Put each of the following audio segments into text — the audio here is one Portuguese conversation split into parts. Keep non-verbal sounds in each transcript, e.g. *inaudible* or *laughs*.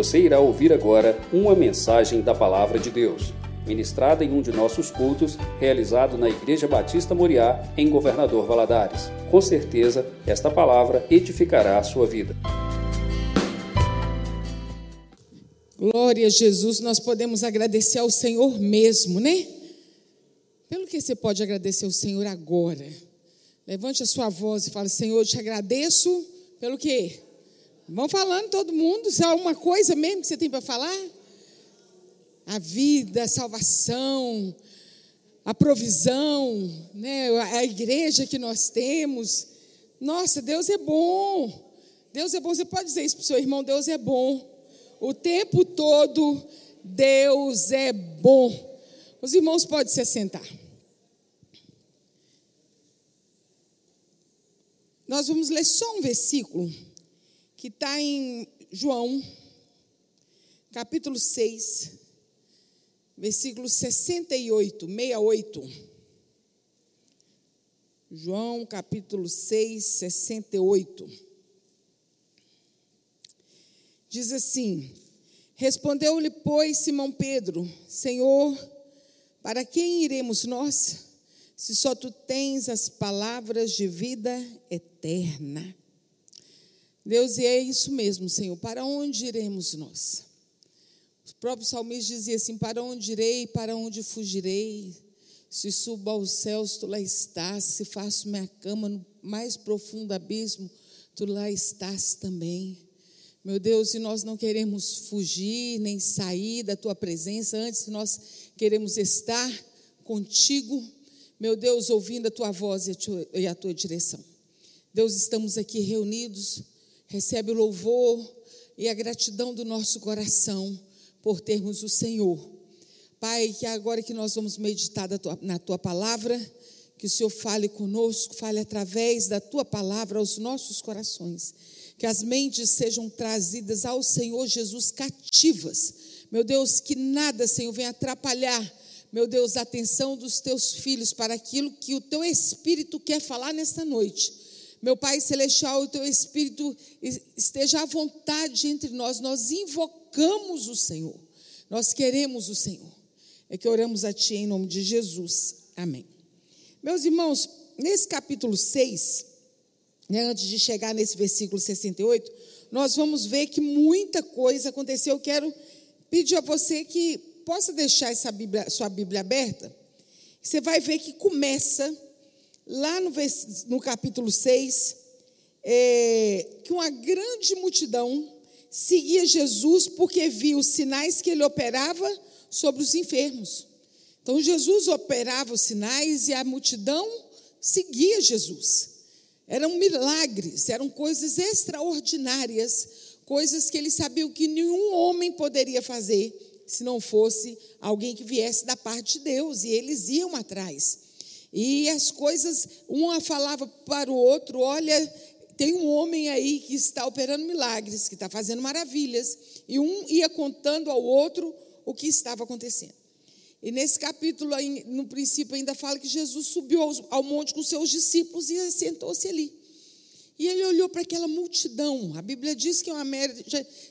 Você irá ouvir agora uma mensagem da Palavra de Deus, ministrada em um de nossos cultos, realizado na Igreja Batista Moriá, em Governador Valadares. Com certeza, esta palavra edificará a sua vida. Glória a Jesus, nós podemos agradecer ao Senhor mesmo, né? Pelo que você pode agradecer ao Senhor agora? Levante a sua voz e fale: Senhor, eu te agradeço pelo quê? Vão falando todo mundo, se há alguma coisa mesmo que você tem para falar? A vida, a salvação, a provisão, né? a igreja que nós temos. Nossa, Deus é bom. Deus é bom. Você pode dizer isso para o seu irmão: Deus é bom. O tempo todo, Deus é bom. Os irmãos podem se assentar. Nós vamos ler só um versículo que está em João, capítulo 6, versículo 68, 68. João, capítulo 6, 68. Diz assim: Respondeu-lhe, pois, Simão Pedro: Senhor, para quem iremos nós, se só tu tens as palavras de vida eterna? Deus, e é isso mesmo, Senhor. Para onde iremos nós? O próprio salmista dizia assim: Para onde irei, para onde fugirei? Se subo aos céus, tu lá estás. Se faço minha cama no mais profundo abismo, tu lá estás também. Meu Deus, e nós não queremos fugir nem sair da tua presença, antes nós queremos estar contigo, meu Deus, ouvindo a tua voz e a tua, e a tua direção. Deus, estamos aqui reunidos recebe o louvor e a gratidão do nosso coração por termos o Senhor. Pai, que agora que nós vamos meditar na tua palavra, que o Senhor fale conosco, fale através da tua palavra aos nossos corações. Que as mentes sejam trazidas ao Senhor Jesus cativas. Meu Deus, que nada, Senhor, venha atrapalhar, meu Deus, a atenção dos teus filhos para aquilo que o teu Espírito quer falar nesta noite. Meu Pai Celestial, o teu Espírito esteja à vontade entre nós. Nós invocamos o Senhor. Nós queremos o Senhor. É que oramos a Ti em nome de Jesus. Amém. Meus irmãos, nesse capítulo 6, né, antes de chegar nesse versículo 68, nós vamos ver que muita coisa aconteceu. Eu quero pedir a você que possa deixar essa Bíblia, sua Bíblia aberta. Você vai ver que começa lá no, no capítulo 6, é, que uma grande multidão seguia Jesus porque viu os sinais que ele operava sobre os enfermos. Então Jesus operava os sinais e a multidão seguia Jesus. Eram milagres, eram coisas extraordinárias, coisas que ele sabia que nenhum homem poderia fazer se não fosse alguém que viesse da parte de Deus, e eles iam atrás. E as coisas, uma falava para o outro: olha, tem um homem aí que está operando milagres, que está fazendo maravilhas. E um ia contando ao outro o que estava acontecendo. E nesse capítulo, no princípio, ainda fala que Jesus subiu ao monte com seus discípulos e sentou-se ali. E ele olhou para aquela multidão. A Bíblia diz que é uma média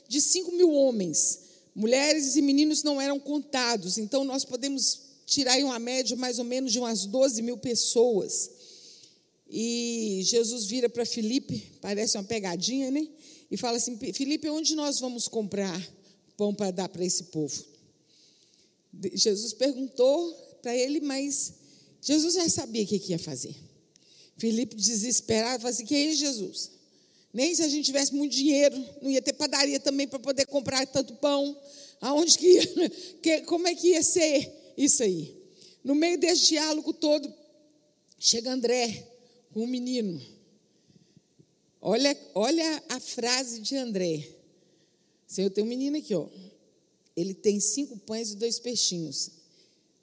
de 5 mil homens. Mulheres e meninos não eram contados. Então, nós podemos tirar uma média mais ou menos de umas 12 mil pessoas. E Jesus vira para Felipe, parece uma pegadinha, né? E fala assim: Felipe, onde nós vamos comprar pão para dar para esse povo? Jesus perguntou para ele, mas Jesus já sabia o que, ia fazer. Felipe desesperado, falou assim: Que é Jesus? Nem se a gente tivesse muito dinheiro, não ia ter padaria também para poder comprar tanto pão. Aonde que ia? *laughs* Que, como é que ia ser? Isso aí. No meio desse diálogo todo, chega André com um menino. Olha, olha a frase de André. Senhor, tem um menino aqui, ó. Ele tem cinco pães e dois peixinhos.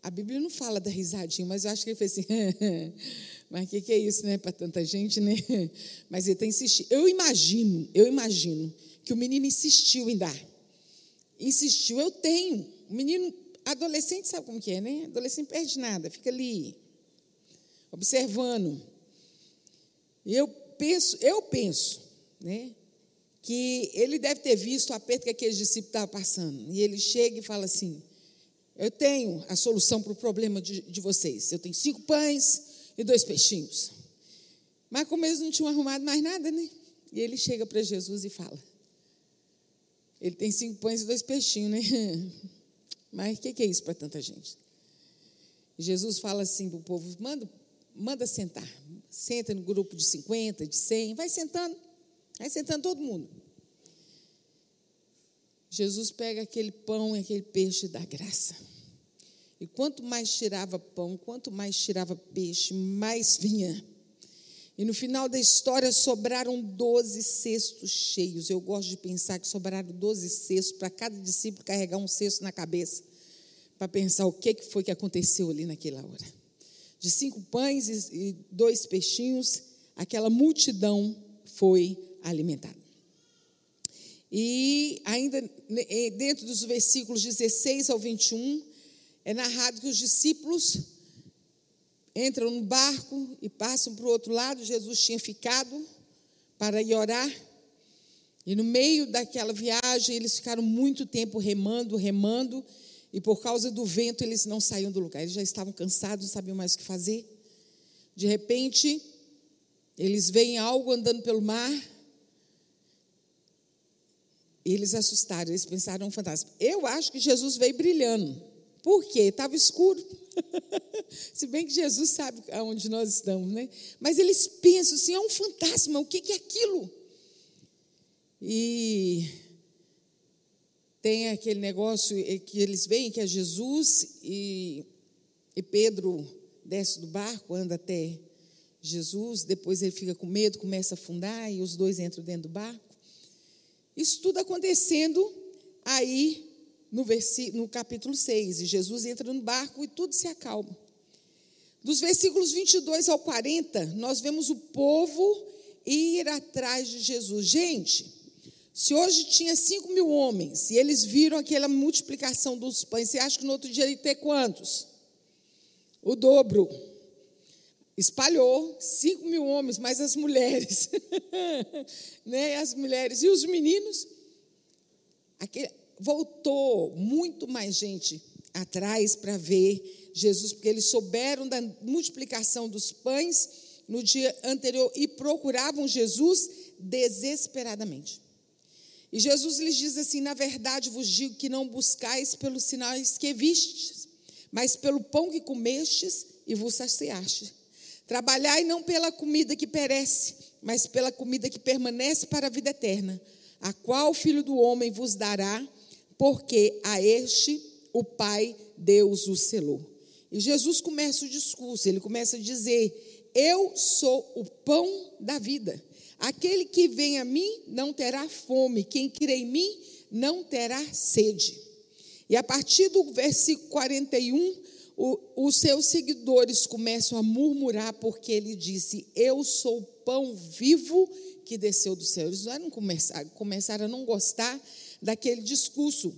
A Bíblia não fala da risadinha, mas eu acho que ele fez assim. *laughs* mas o que, que, é isso, né? Para tanta gente, né? *laughs* Mas ele está insistindo. Eu imagino, eu imagino que o menino insistiu em dar. Insistiu, eu tenho. O menino Adolescente sabe como que é, né? Adolescente perde nada, fica ali, observando. Eu penso, eu penso, né? que ele deve ter visto o aperto que aqueles discípulos estavam passando. E ele chega e fala assim: Eu tenho a solução para o problema de, de vocês. Eu tenho cinco pães e dois peixinhos. Mas como eles não tinham arrumado mais nada, né? E ele chega para Jesus e fala: Ele tem cinco pães e dois peixinhos, né? *laughs* Mas o que, que é isso para tanta gente? Jesus fala assim para o povo: manda, manda sentar. Senta no grupo de 50, de 100, vai sentando, vai sentando todo mundo. Jesus pega aquele pão e aquele peixe da graça. E quanto mais tirava pão, quanto mais tirava peixe, mais vinha. E no final da história sobraram 12 cestos cheios. Eu gosto de pensar que sobraram 12 cestos para cada discípulo carregar um cesto na cabeça, para pensar o que foi que aconteceu ali naquela hora. De cinco pães e dois peixinhos, aquela multidão foi alimentada. E ainda dentro dos versículos 16 ao 21, é narrado que os discípulos entram no barco e passam para o outro lado. Jesus tinha ficado para ir orar. E no meio daquela viagem, eles ficaram muito tempo remando, remando, e por causa do vento eles não saíam do lugar. Eles já estavam cansados, não sabiam mais o que fazer. De repente, eles veem algo andando pelo mar. E eles assustaram, eles pensaram um fantasma. Eu acho que Jesus veio brilhando. Por quê? Estava escuro. *laughs* Se bem que Jesus sabe aonde nós estamos, né? Mas eles pensam assim: é um fantasma, o que é aquilo? E tem aquele negócio que eles veem que é Jesus e, e Pedro desce do barco, anda até Jesus, depois ele fica com medo, começa a afundar e os dois entram dentro do barco. Isso tudo acontecendo aí no, no capítulo 6. E Jesus entra no barco e tudo se acalma. Dos versículos 22 ao 40, nós vemos o povo ir atrás de Jesus. Gente, se hoje tinha 5 mil homens e eles viram aquela multiplicação dos pães, você acha que no outro dia ia ter quantos? O dobro. Espalhou 5 mil homens, mais as mulheres. *laughs* né? As mulheres e os meninos. Aquele, voltou muito mais gente atrás para ver Jesus, porque eles souberam da multiplicação dos pães no dia anterior e procuravam Jesus desesperadamente. E Jesus lhes diz assim: Na verdade vos digo que não buscais pelos sinais que vistes, mas pelo pão que comestes e vos saciastes. Trabalhai não pela comida que perece, mas pela comida que permanece para a vida eterna, a qual o Filho do Homem vos dará porque a este o Pai Deus o selou. E Jesus começa o discurso, ele começa a dizer: Eu sou o pão da vida. Aquele que vem a mim não terá fome, quem crê em mim não terá sede. E a partir do versículo 41, o, os seus seguidores começam a murmurar, porque ele disse: Eu sou o pão vivo que desceu do céu. Eles não começaram, começaram a não gostar daquele discurso.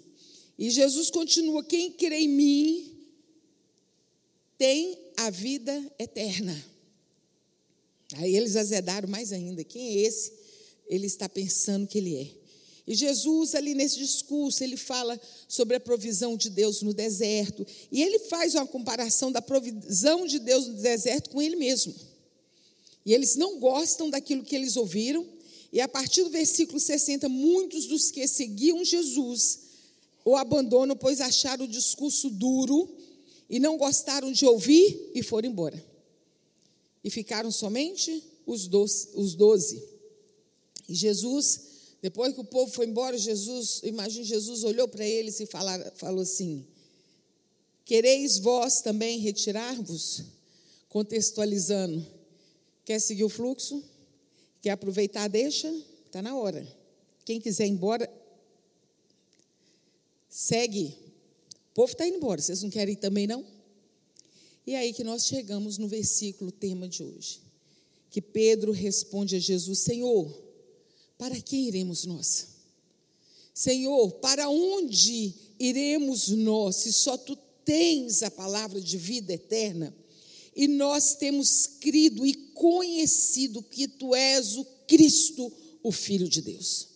E Jesus continua: quem crê em mim tem a vida eterna. Aí eles azedaram mais ainda: quem é esse? Ele está pensando que ele é. E Jesus, ali nesse discurso, ele fala sobre a provisão de Deus no deserto. E ele faz uma comparação da provisão de Deus no deserto com ele mesmo. E eles não gostam daquilo que eles ouviram, e a partir do versículo 60, muitos dos que seguiam Jesus o abandonam, pois acharam o discurso duro e não gostaram de ouvir e foram embora. E ficaram somente os doze. Os doze. E Jesus, depois que o povo foi embora, Jesus, imagine, Jesus olhou para eles e falar, falou assim: Quereis vós também retirar-vos? Contextualizando, quer seguir o fluxo? Quer aproveitar, deixa, está na hora. Quem quiser ir embora, segue. O povo está indo embora, vocês não querem ir também não? E é aí que nós chegamos no versículo tema de hoje. Que Pedro responde a Jesus: Senhor, para quem iremos nós? Senhor, para onde iremos nós se só tu tens a palavra de vida eterna? E nós temos crido e conhecido que tu és o Cristo, o Filho de Deus.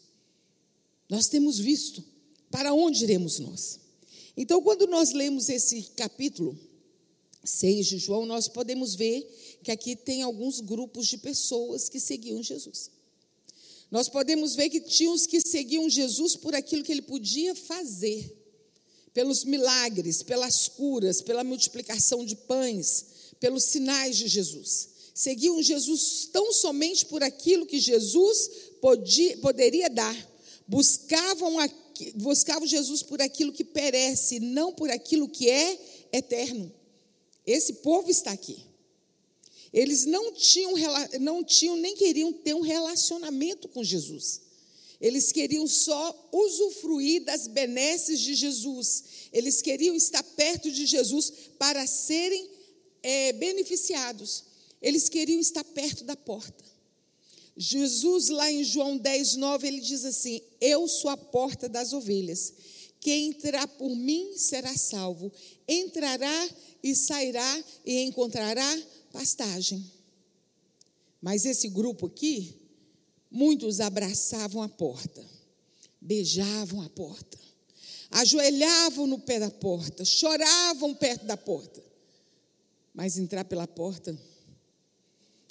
Nós temos visto. Para onde iremos nós? Então, quando nós lemos esse capítulo 6 de João, nós podemos ver que aqui tem alguns grupos de pessoas que seguiam Jesus. Nós podemos ver que tinha os que seguiam Jesus por aquilo que ele podia fazer, pelos milagres, pelas curas, pela multiplicação de pães, pelos sinais de Jesus. Seguiam Jesus tão somente por aquilo que Jesus podia, poderia dar. Buscavam, buscavam Jesus por aquilo que perece, não por aquilo que é eterno. Esse povo está aqui. Eles não tinham, não tinham nem queriam ter um relacionamento com Jesus. Eles queriam só usufruir das benesses de Jesus. Eles queriam estar perto de Jesus para serem é, beneficiados. Eles queriam estar perto da porta. Jesus, lá em João 10, 9, ele diz assim: Eu sou a porta das ovelhas. Quem entrar por mim será salvo. Entrará e sairá e encontrará pastagem. Mas esse grupo aqui, muitos abraçavam a porta, beijavam a porta, ajoelhavam no pé da porta, choravam perto da porta. Mas entrar pela porta,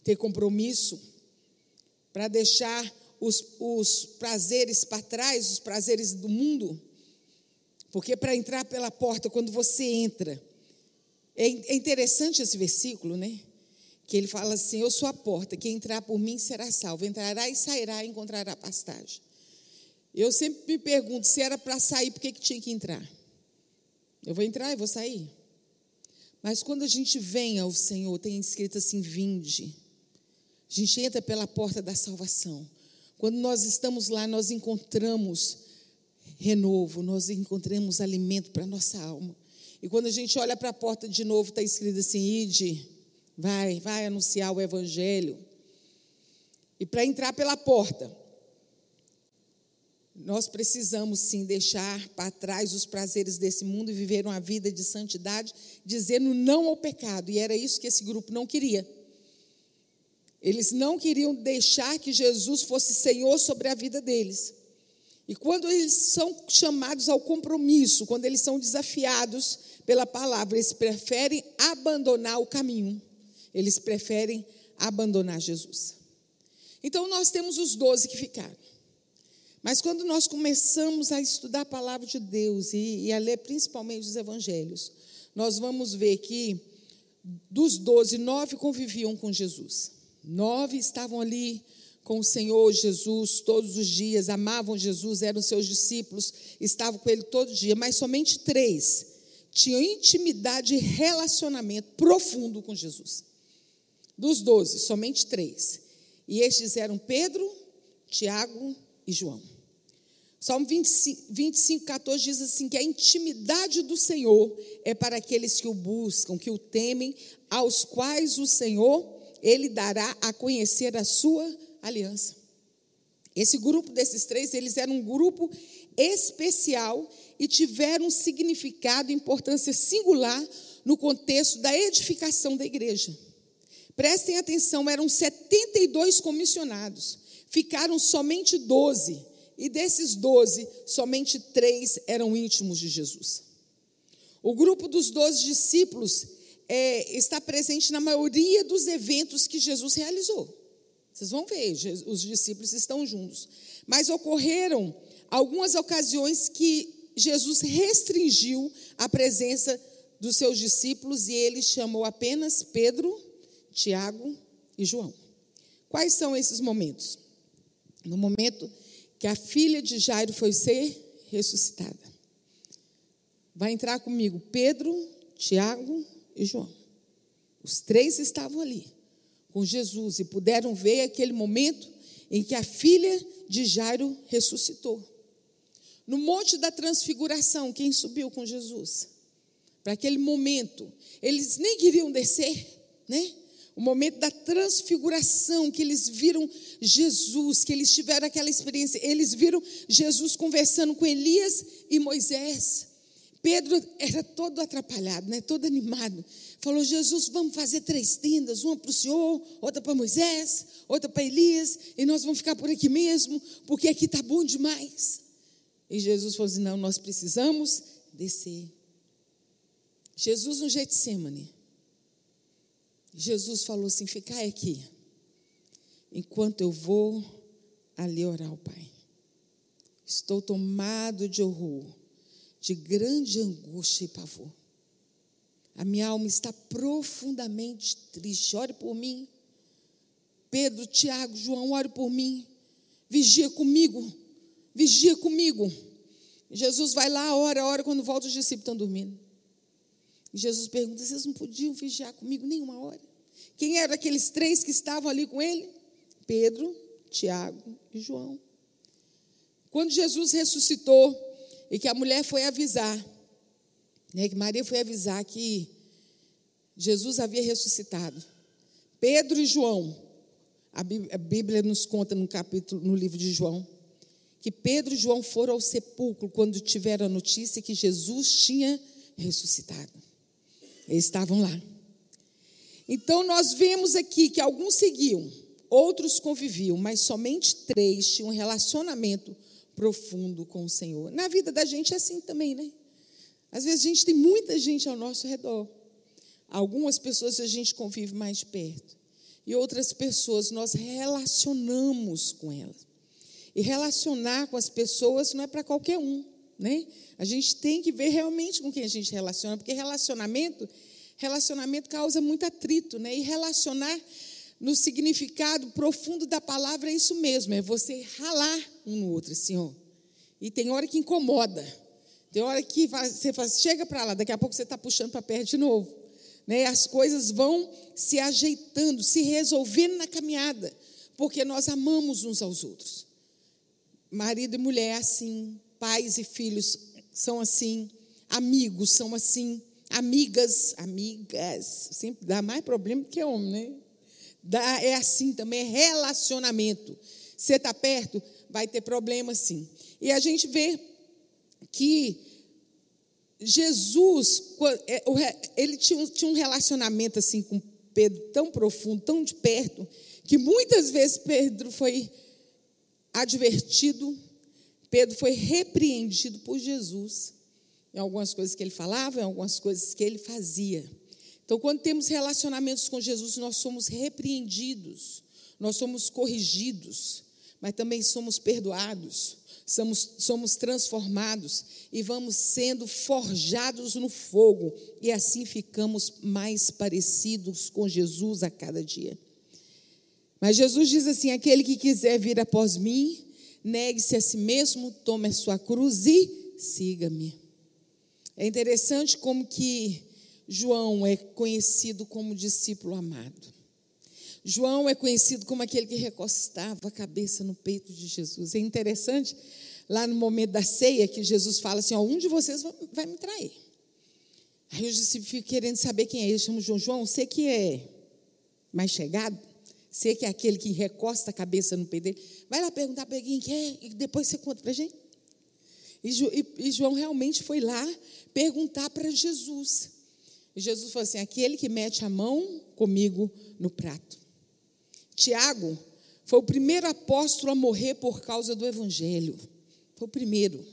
ter compromisso, para deixar os, os prazeres para trás, os prazeres do mundo, porque para entrar pela porta, quando você entra, é, é interessante esse versículo, né? que ele fala assim: Eu sou a porta, quem entrar por mim será salvo, entrará e sairá e encontrará pastagem. Eu sempre me pergunto: se era para sair, por que, que tinha que entrar? Eu vou entrar e vou sair. Mas quando a gente vem ao Senhor, tem escrito assim: vinde. A gente entra pela porta da salvação. Quando nós estamos lá, nós encontramos renovo, nós encontramos alimento para a nossa alma. E quando a gente olha para a porta de novo, está escrito assim: ide Vai, vai anunciar o evangelho. E para entrar pela porta, nós precisamos sim deixar para trás os prazeres desse mundo e viver uma vida de santidade, dizendo não ao pecado. E era isso que esse grupo não queria. Eles não queriam deixar que Jesus fosse Senhor sobre a vida deles. E quando eles são chamados ao compromisso, quando eles são desafiados pela palavra, eles preferem abandonar o caminho eles preferem abandonar Jesus. Então nós temos os doze que ficaram. Mas quando nós começamos a estudar a palavra de Deus e, e a ler principalmente os evangelhos, nós vamos ver que dos doze, nove conviviam com Jesus. Nove estavam ali com o Senhor Jesus todos os dias, amavam Jesus, eram seus discípulos, estavam com ele todo dia, mas somente três tinham intimidade e relacionamento profundo com Jesus. Dos doze, somente três. E estes eram Pedro, Tiago e João. Salmo 25, 25, 14 diz assim: que a intimidade do Senhor é para aqueles que o buscam, que o temem, aos quais o Senhor, ele dará a conhecer a sua aliança. Esse grupo desses três, eles eram um grupo especial e tiveram um significado e importância singular no contexto da edificação da igreja. Prestem atenção, eram 72 comissionados, ficaram somente 12, e desses 12, somente três eram íntimos de Jesus. O grupo dos 12 discípulos é, está presente na maioria dos eventos que Jesus realizou. Vocês vão ver, os discípulos estão juntos. Mas ocorreram algumas ocasiões que Jesus restringiu a presença dos seus discípulos e ele chamou apenas Pedro, Tiago e João. Quais são esses momentos? No momento que a filha de Jairo foi ser ressuscitada. Vai entrar comigo Pedro, Tiago e João. Os três estavam ali com Jesus e puderam ver aquele momento em que a filha de Jairo ressuscitou. No Monte da Transfiguração, quem subiu com Jesus? Para aquele momento, eles nem queriam descer, né? O momento da transfiguração, que eles viram Jesus, que eles tiveram aquela experiência, eles viram Jesus conversando com Elias e Moisés. Pedro era todo atrapalhado, né? todo animado. Falou: Jesus, vamos fazer três tendas, uma para o Senhor, outra para Moisés, outra para Elias, e nós vamos ficar por aqui mesmo, porque aqui está bom demais. E Jesus falou assim: não, nós precisamos descer. Jesus no Getsemane. Jesus falou assim: ficai aqui, enquanto eu vou ali orar ao Pai. Estou tomado de horror, de grande angústia e pavor. A minha alma está profundamente triste. Ore por mim. Pedro, Tiago, João, ore por mim. Vigia comigo. Vigia comigo. Jesus vai lá, ora, ora, quando volta os discípulos estão dormindo. E Jesus pergunta: vocês não podiam vigiar comigo nenhuma hora? Quem eram aqueles três que estavam ali com ele? Pedro, Tiago e João. Quando Jesus ressuscitou e que a mulher foi avisar, né, que Maria foi avisar que Jesus havia ressuscitado, Pedro e João, a Bíblia nos conta no capítulo, no livro de João, que Pedro e João foram ao sepulcro quando tiveram a notícia que Jesus tinha ressuscitado. Eles estavam lá. Então nós vemos aqui que alguns seguiam, outros conviviam, mas somente três tinham um relacionamento profundo com o Senhor. Na vida da gente é assim também, né? Às vezes a gente tem muita gente ao nosso redor. Algumas pessoas a gente convive mais de perto. E outras pessoas nós relacionamos com elas. E relacionar com as pessoas não é para qualquer um, né? A gente tem que ver realmente com quem a gente relaciona, porque relacionamento, relacionamento causa muito atrito, né? E relacionar no significado profundo da palavra é isso mesmo, é você ralar um no outro, assim. E tem hora que incomoda. Tem hora que você faz, chega para lá, daqui a pouco você está puxando para perto de novo. Né? As coisas vão se ajeitando, se resolvendo na caminhada, porque nós amamos uns aos outros. Marido e mulher assim, pais e filhos são assim, amigos são assim, amigas, amigas, sempre dá mais problema que homem, né? Dá, é assim também, é relacionamento. Você está perto, vai ter problema sim. E a gente vê que Jesus, é, ele tinha, tinha um relacionamento assim com Pedro tão profundo, tão de perto, que muitas vezes Pedro foi advertido, Pedro foi repreendido por Jesus em algumas coisas que ele falava, em algumas coisas que ele fazia. Então, quando temos relacionamentos com Jesus, nós somos repreendidos, nós somos corrigidos, mas também somos perdoados, somos, somos transformados e vamos sendo forjados no fogo, e assim ficamos mais parecidos com Jesus a cada dia. Mas Jesus diz assim: aquele que quiser vir após mim, negue-se a si mesmo, tome a sua cruz e siga-me. É interessante como que João é conhecido como discípulo amado. João é conhecido como aquele que recostava a cabeça no peito de Jesus. É interessante, lá no momento da ceia, que Jesus fala assim: ó, um de vocês vai me trair. Aí os discípulos ficam querendo saber quem é ele. Chama João. João, você que é mais chegado, você que é aquele que recosta a cabeça no peito dele, vai lá perguntar para quem que é e depois você conta para a gente. E, João realmente foi lá perguntar para Jesus. E Jesus falou assim: aquele que mete a mão comigo no prato. Tiago foi o primeiro apóstolo a morrer por causa do evangelho. Foi o primeiro.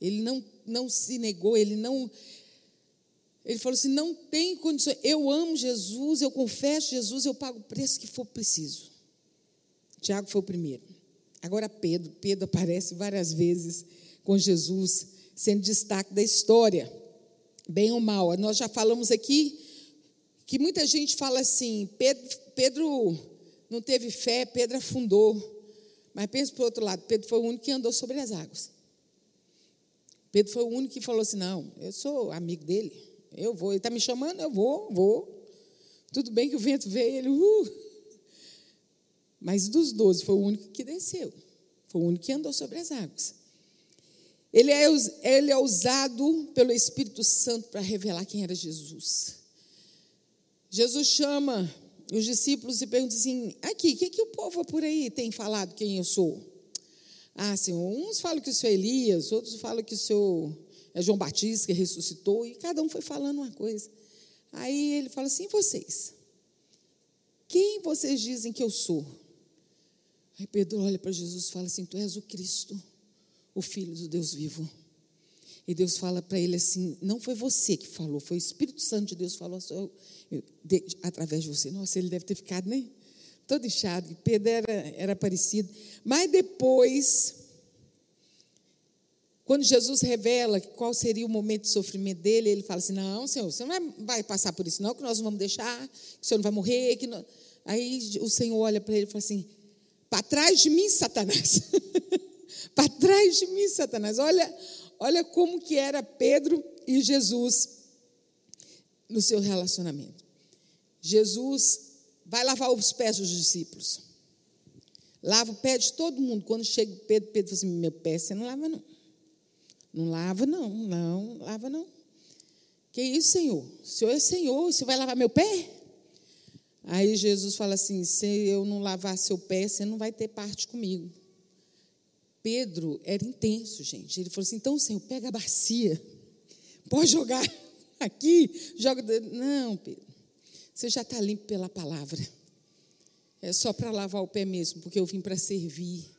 Ele não, não se negou, ele não. Ele falou assim: não tem condições. Eu amo Jesus, eu confesso Jesus, eu pago o preço que for preciso. Tiago foi o primeiro. Agora Pedro. Pedro aparece várias vezes com Jesus, sendo destaque da história bem ou mal. Nós já falamos aqui que muita gente fala assim: Pedro, Pedro não teve fé, Pedro afundou. Mas pensa para o outro lado: Pedro foi o único que andou sobre as águas. Pedro foi o único que falou assim: Não, eu sou amigo dele, eu vou. Ele está me chamando, eu vou, vou. Tudo bem que o vento veio, ele. Uh. Mas dos doze foi o único que desceu, foi o único que andou sobre as águas. Ele é, ele é usado pelo Espírito Santo para revelar quem era Jesus. Jesus chama os discípulos e pergunta assim: aqui, o que, que o povo por aí tem falado quem eu sou? Ah, Senhor, uns falam que o Senhor é Elias, outros falam que o Senhor é João Batista que ressuscitou, e cada um foi falando uma coisa. Aí ele fala assim: vocês? Quem vocês dizem que eu sou? Aí Pedro olha para Jesus e fala assim: Tu és o Cristo o Filho do Deus vivo. E Deus fala para ele assim: não foi você que falou, foi o Espírito Santo de Deus que falou de, através de você. Nossa, ele deve ter ficado, né? Todo inchado. Pedro era, era parecido. Mas depois, quando Jesus revela qual seria o momento de sofrimento dele, ele fala assim: Não, Senhor, você não vai passar por isso, não, que nós não vamos deixar, que o Senhor não vai morrer. Que não... Aí o Senhor olha para ele e fala assim: Para trás de mim, Satanás. *laughs* para trás de mim, Satanás. Olha, olha como que era Pedro e Jesus no seu relacionamento. Jesus vai lavar os pés dos discípulos. Lava o pé de todo mundo. Quando chega Pedro, Pedro fala assim: Meu pé você não lava, não. Não lava, não, não, lava, não. Que isso, Senhor? O Senhor é Senhor, você vai lavar meu pé? Aí Jesus fala assim: se eu não lavar seu pé, você não vai ter parte comigo. Pedro era intenso, gente. Ele falou assim: então, Senhor, pega a bacia, pode jogar *laughs* aqui, joga. Não, Pedro, você já está limpo pela palavra. É só para lavar o pé mesmo, porque eu vim para servir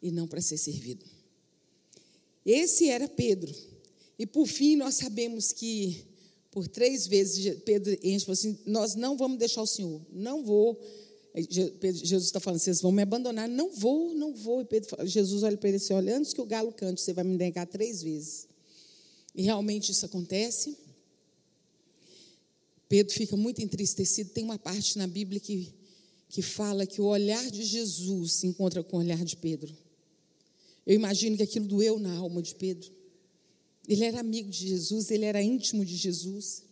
e não para ser servido. Esse era Pedro. E por fim, nós sabemos que por três vezes Pedro enche assim: Nós não vamos deixar o Senhor, não vou. Jesus está falando, vocês vão me abandonar. Não vou, não vou. E Pedro, Jesus olha para ele assim: olha, antes que o galo cante, você vai me negar três vezes. E realmente isso acontece. Pedro fica muito entristecido. Tem uma parte na Bíblia que, que fala que o olhar de Jesus se encontra com o olhar de Pedro. Eu imagino que aquilo doeu na alma de Pedro. Ele era amigo de Jesus, ele era íntimo de Jesus.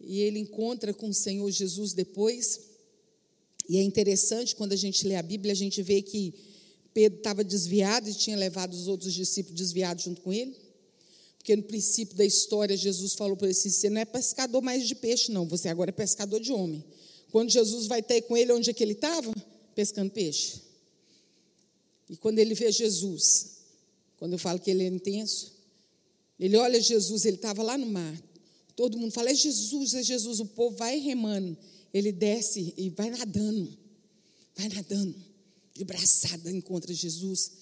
E ele encontra com o Senhor Jesus depois. E é interessante quando a gente lê a Bíblia, a gente vê que Pedro estava desviado e tinha levado os outros discípulos desviados junto com ele. Porque no princípio da história, Jesus falou para ele assim: você não é pescador mais de peixe, não, você agora é pescador de homem. Quando Jesus vai ter com ele, onde é que ele estava? Pescando peixe. E quando ele vê Jesus, quando eu falo que ele é intenso, ele olha Jesus, ele estava lá no mar. Todo mundo fala: é Jesus, é Jesus. O povo vai remando. Ele desce e vai nadando. Vai nadando. De braçada encontra Jesus.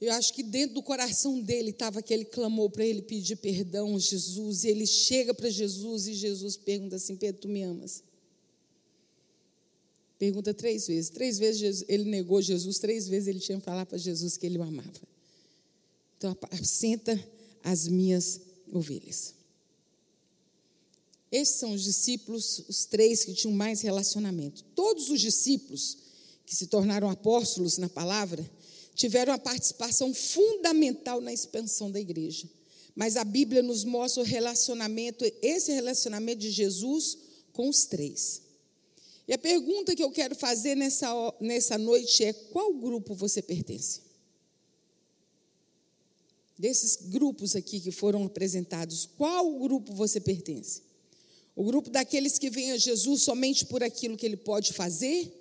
Eu acho que dentro do coração dele estava aquele clamor para ele pedir perdão a Jesus. E ele chega para Jesus e Jesus pergunta assim: Pedro, tu me amas? Pergunta três vezes. Três vezes ele negou Jesus, três vezes ele tinha que falar para Jesus que ele o amava. Então, apacenta as minhas ovelhas. Esses são os discípulos, os três que tinham mais relacionamento. Todos os discípulos que se tornaram apóstolos na palavra tiveram a participação fundamental na expansão da igreja. Mas a Bíblia nos mostra o relacionamento, esse relacionamento de Jesus com os três. E a pergunta que eu quero fazer nessa, nessa noite é: qual grupo você pertence? Desses grupos aqui que foram apresentados, qual grupo você pertence? O grupo daqueles que vêm a Jesus somente por aquilo que ele pode fazer?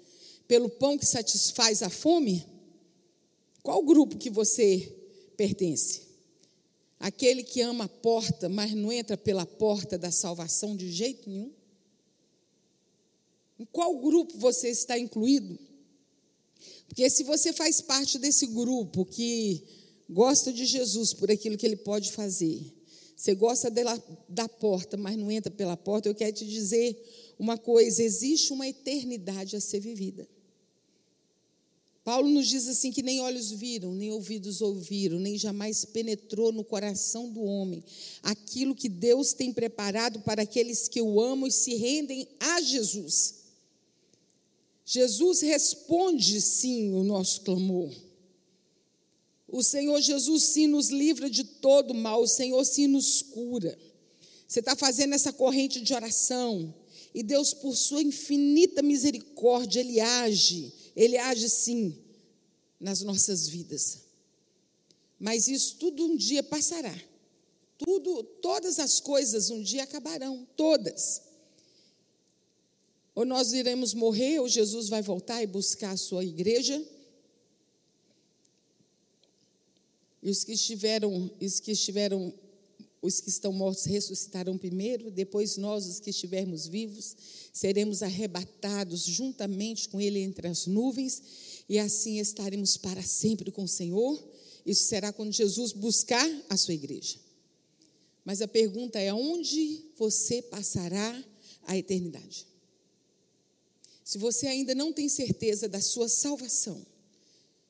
Pelo pão que satisfaz a fome? Qual grupo que você pertence? Aquele que ama a porta, mas não entra pela porta da salvação de jeito nenhum? Em qual grupo você está incluído? Porque se você faz parte desse grupo que gosta de Jesus por aquilo que ele pode fazer, você gosta dela, da porta, mas não entra pela porta, eu quero te dizer uma coisa: existe uma eternidade a ser vivida. Paulo nos diz assim: que nem olhos viram, nem ouvidos ouviram, nem jamais penetrou no coração do homem aquilo que Deus tem preparado para aqueles que o amam e se rendem a Jesus. Jesus responde sim o nosso clamor. O Senhor Jesus sim nos livra de todo mal, o Senhor sim nos cura. Você está fazendo essa corrente de oração, e Deus, por sua infinita misericórdia, Ele age, Ele age sim nas nossas vidas. Mas isso tudo um dia passará. Tudo, todas as coisas um dia acabarão, todas. Ou nós iremos morrer, ou Jesus vai voltar e buscar a sua igreja. E os que estiveram, os que estiveram, os que estão mortos ressuscitarão primeiro, depois nós, os que estivermos vivos, seremos arrebatados juntamente com ele entre as nuvens, e assim estaremos para sempre com o Senhor, Isso será quando Jesus buscar a sua igreja. Mas a pergunta é: onde você passará a eternidade? Se você ainda não tem certeza da sua salvação,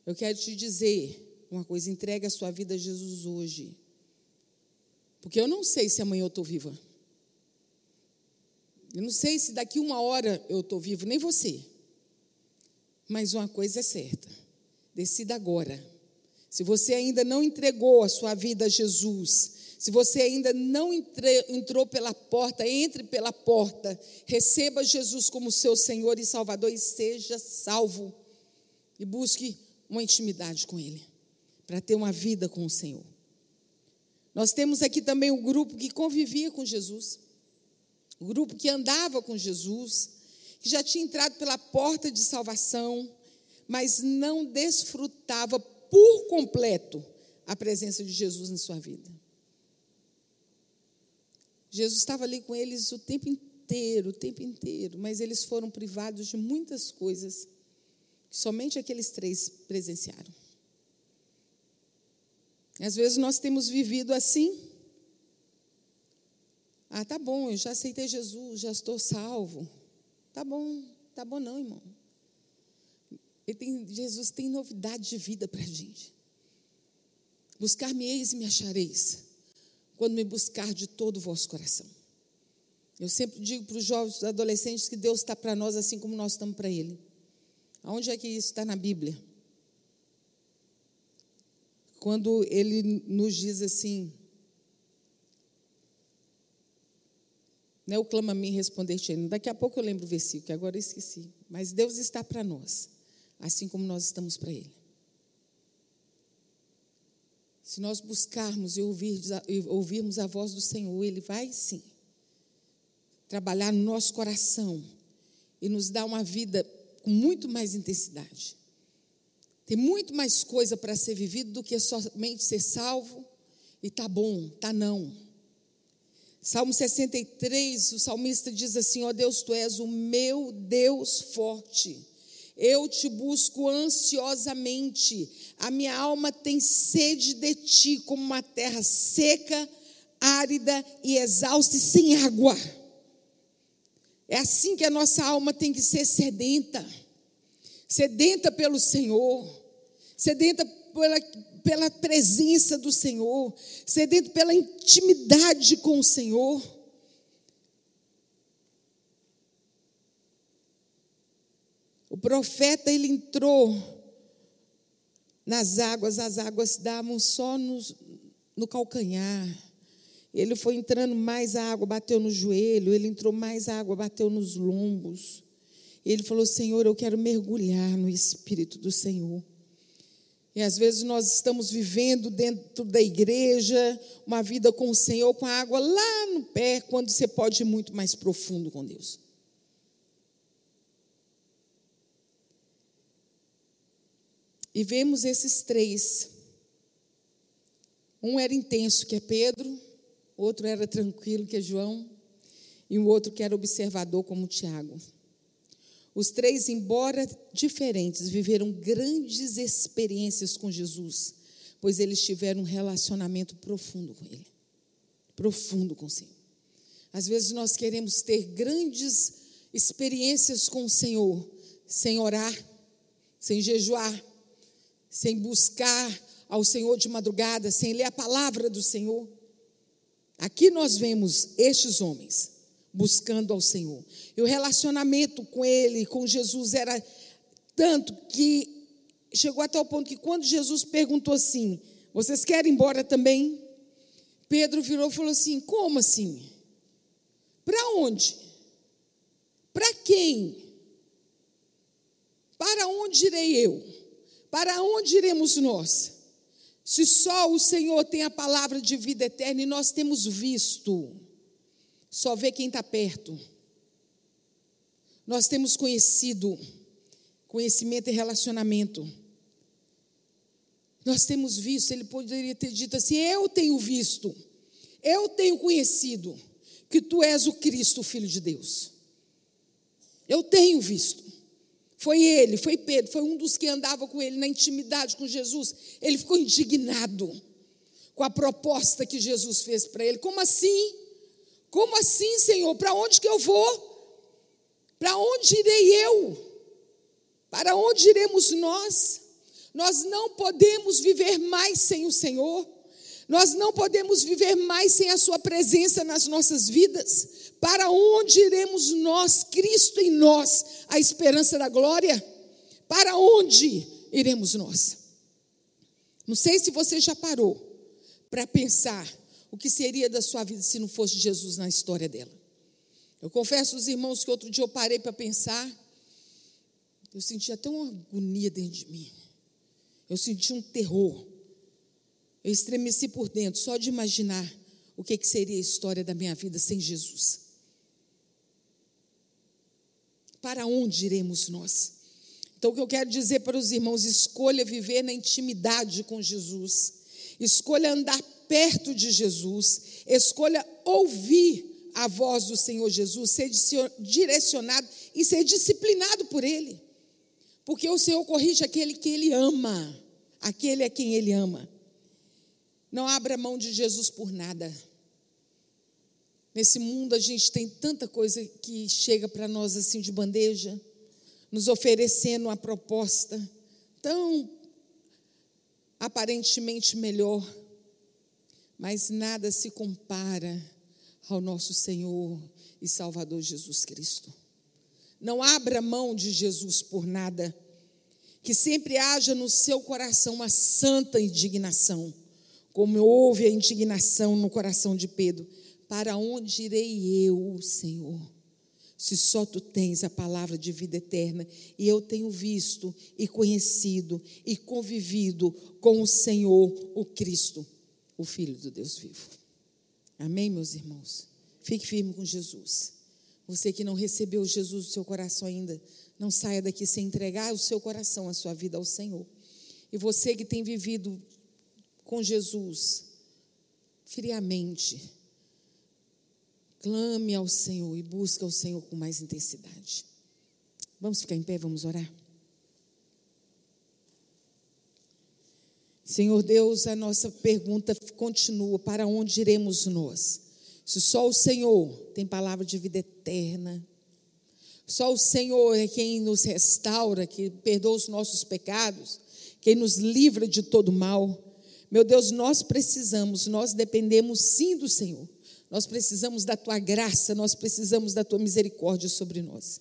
eu quero te dizer uma coisa: entregue a sua vida a Jesus hoje. Porque eu não sei se amanhã eu estou viva. Eu não sei se daqui uma hora eu estou vivo, nem você. Mas uma coisa é certa: decida agora. Se você ainda não entregou a sua vida a Jesus, se você ainda não entrou pela porta, entre pela porta, receba Jesus como seu Senhor e Salvador e seja salvo. E busque uma intimidade com Ele, para ter uma vida com o Senhor. Nós temos aqui também um grupo que convivia com Jesus, o um grupo que andava com Jesus, que já tinha entrado pela porta de salvação, mas não desfrutava por completo a presença de Jesus em sua vida. Jesus estava ali com eles o tempo inteiro, o tempo inteiro, mas eles foram privados de muitas coisas que somente aqueles três presenciaram. Às vezes nós temos vivido assim. Ah, tá bom, eu já aceitei Jesus, já estou salvo. Tá bom, tá bom não, irmão. Tem, Jesus tem novidade de vida para a gente. Buscar-me-eis e me achareis, quando me buscar de todo o vosso coração. Eu sempre digo para os jovens adolescentes que Deus está para nós assim como nós estamos para Ele. Aonde é que isso está na Bíblia? quando ele nos diz assim: Não é o clama a mim responder-te. Daqui a pouco eu lembro o versículo, que agora eu esqueci. Mas Deus está para nós, assim como nós estamos para Ele. Se nós buscarmos e, ouvir, ouvirmos a voz do Senhor, Ele vai sim trabalhar no nosso coração e nos dar uma vida com muito mais intensidade. Tem muito mais coisa para ser vivido do que somente ser salvo e tá bom, tá não. Salmo 63, o salmista diz assim: Ó oh Deus, tu és o meu Deus forte. Eu te busco ansiosamente. A minha alma tem sede de ti, como uma terra seca, árida e exausta e sem água. É assim que a nossa alma tem que ser sedenta sedenta pelo Senhor sedenta pela, pela presença do Senhor, sedento pela intimidade com o Senhor. Profeta ele entrou nas águas, as águas davam só nos, no calcanhar. Ele foi entrando mais água, bateu no joelho, ele entrou mais água, bateu nos lombos. Ele falou: Senhor, eu quero mergulhar no Espírito do Senhor. E às vezes nós estamos vivendo dentro da igreja uma vida com o Senhor, com a água lá no pé, quando você pode ir muito mais profundo com Deus. E vemos esses três. Um era intenso, que é Pedro, outro era tranquilo, que é João, e o outro que era observador, como Tiago. Os três, embora diferentes, viveram grandes experiências com Jesus, pois eles tiveram um relacionamento profundo com Ele profundo com o Senhor. Às vezes nós queremos ter grandes experiências com o Senhor, sem orar, sem jejuar, sem buscar ao Senhor de madrugada, sem ler a palavra do Senhor. Aqui nós vemos estes homens buscando ao Senhor. E o relacionamento com ele, com Jesus, era tanto que chegou até o ponto que quando Jesus perguntou assim: Vocês querem ir embora também? Pedro virou e falou assim: Como assim? Para onde? Para quem? Para onde irei eu? Para onde iremos nós? Se só o Senhor tem a palavra de vida eterna e nós temos visto só vê quem está perto. Nós temos conhecido conhecimento e relacionamento. Nós temos visto, ele poderia ter dito assim: Eu tenho visto, eu tenho conhecido que tu és o Cristo, o Filho de Deus. Eu tenho visto. Foi ele, foi Pedro, foi um dos que andava com ele na intimidade com Jesus. Ele ficou indignado com a proposta que Jesus fez para ele. Como assim? Como assim, Senhor? Para onde que eu vou? Para onde irei eu? Para onde iremos nós? Nós não podemos viver mais sem o Senhor. Nós não podemos viver mais sem a Sua presença nas nossas vidas. Para onde iremos nós, Cristo em nós, a esperança da glória? Para onde iremos nós? Não sei se você já parou para pensar o que seria da sua vida se não fosse Jesus na história dela. Eu confesso aos irmãos que outro dia eu parei para pensar, eu sentia tão uma agonia dentro de mim. Eu senti um terror. Eu estremeci por dentro só de imaginar o que, que seria a história da minha vida sem Jesus. Para onde iremos nós? Então, o que eu quero dizer para os irmãos: escolha viver na intimidade com Jesus, escolha andar perto de Jesus, escolha ouvir a voz do Senhor Jesus, ser direcionado e ser disciplinado por Ele, porque o Senhor corrige aquele que Ele ama, aquele a quem Ele ama. Não abra mão de Jesus por nada. Nesse mundo a gente tem tanta coisa que chega para nós assim de bandeja, nos oferecendo uma proposta tão aparentemente melhor, mas nada se compara ao nosso Senhor e Salvador Jesus Cristo. Não abra mão de Jesus por nada, que sempre haja no seu coração uma santa indignação, como houve a indignação no coração de Pedro para onde irei eu, Senhor? Se só tu tens a palavra de vida eterna, e eu tenho visto e conhecido e convivido com o Senhor, o Cristo, o Filho do Deus vivo. Amém, meus irmãos? Fique firme com Jesus. Você que não recebeu Jesus no seu coração ainda, não saia daqui sem entregar o seu coração, a sua vida ao Senhor. E você que tem vivido com Jesus friamente, Clame ao Senhor e busque ao Senhor com mais intensidade. Vamos ficar em pé, vamos orar. Senhor Deus, a nossa pergunta continua: para onde iremos nós? Se só o Senhor tem palavra de vida eterna, só o Senhor é quem nos restaura, que perdoa os nossos pecados, quem nos livra de todo mal. Meu Deus, nós precisamos, nós dependemos sim do Senhor. Nós precisamos da tua graça, nós precisamos da tua misericórdia sobre nós.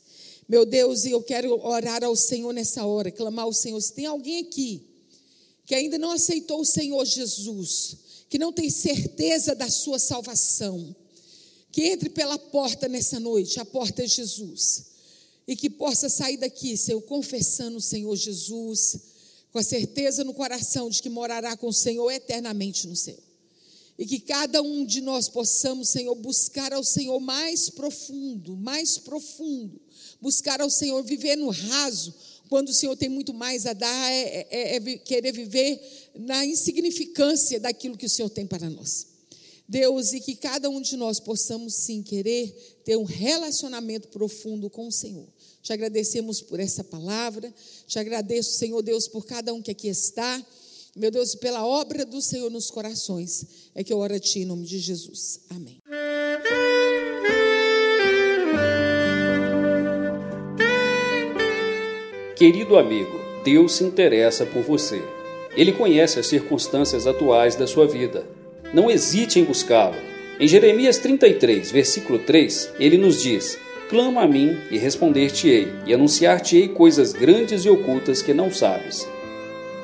Meu Deus, e eu quero orar ao Senhor nessa hora, clamar ao Senhor. Se tem alguém aqui que ainda não aceitou o Senhor Jesus, que não tem certeza da sua salvação, que entre pela porta nessa noite, a porta é Jesus, e que possa sair daqui, Senhor, confessando o Senhor Jesus, com a certeza no coração de que morará com o Senhor eternamente no céu. E que cada um de nós possamos, Senhor, buscar ao Senhor mais profundo, mais profundo. Buscar ao Senhor, viver no raso, quando o Senhor tem muito mais a dar, é, é, é querer viver na insignificância daquilo que o Senhor tem para nós. Deus, e que cada um de nós possamos sim querer ter um relacionamento profundo com o Senhor. Te agradecemos por essa palavra, te agradeço, Senhor Deus, por cada um que aqui está. Meu Deus, pela obra do Senhor nos corações, é que eu oro a Ti em nome de Jesus. Amém. Querido amigo, Deus se interessa por você. Ele conhece as circunstâncias atuais da sua vida. Não hesite em buscá-lo. Em Jeremias 33, versículo 3, ele nos diz: Clama a mim e responder-te-ei, e anunciar-te-ei coisas grandes e ocultas que não sabes.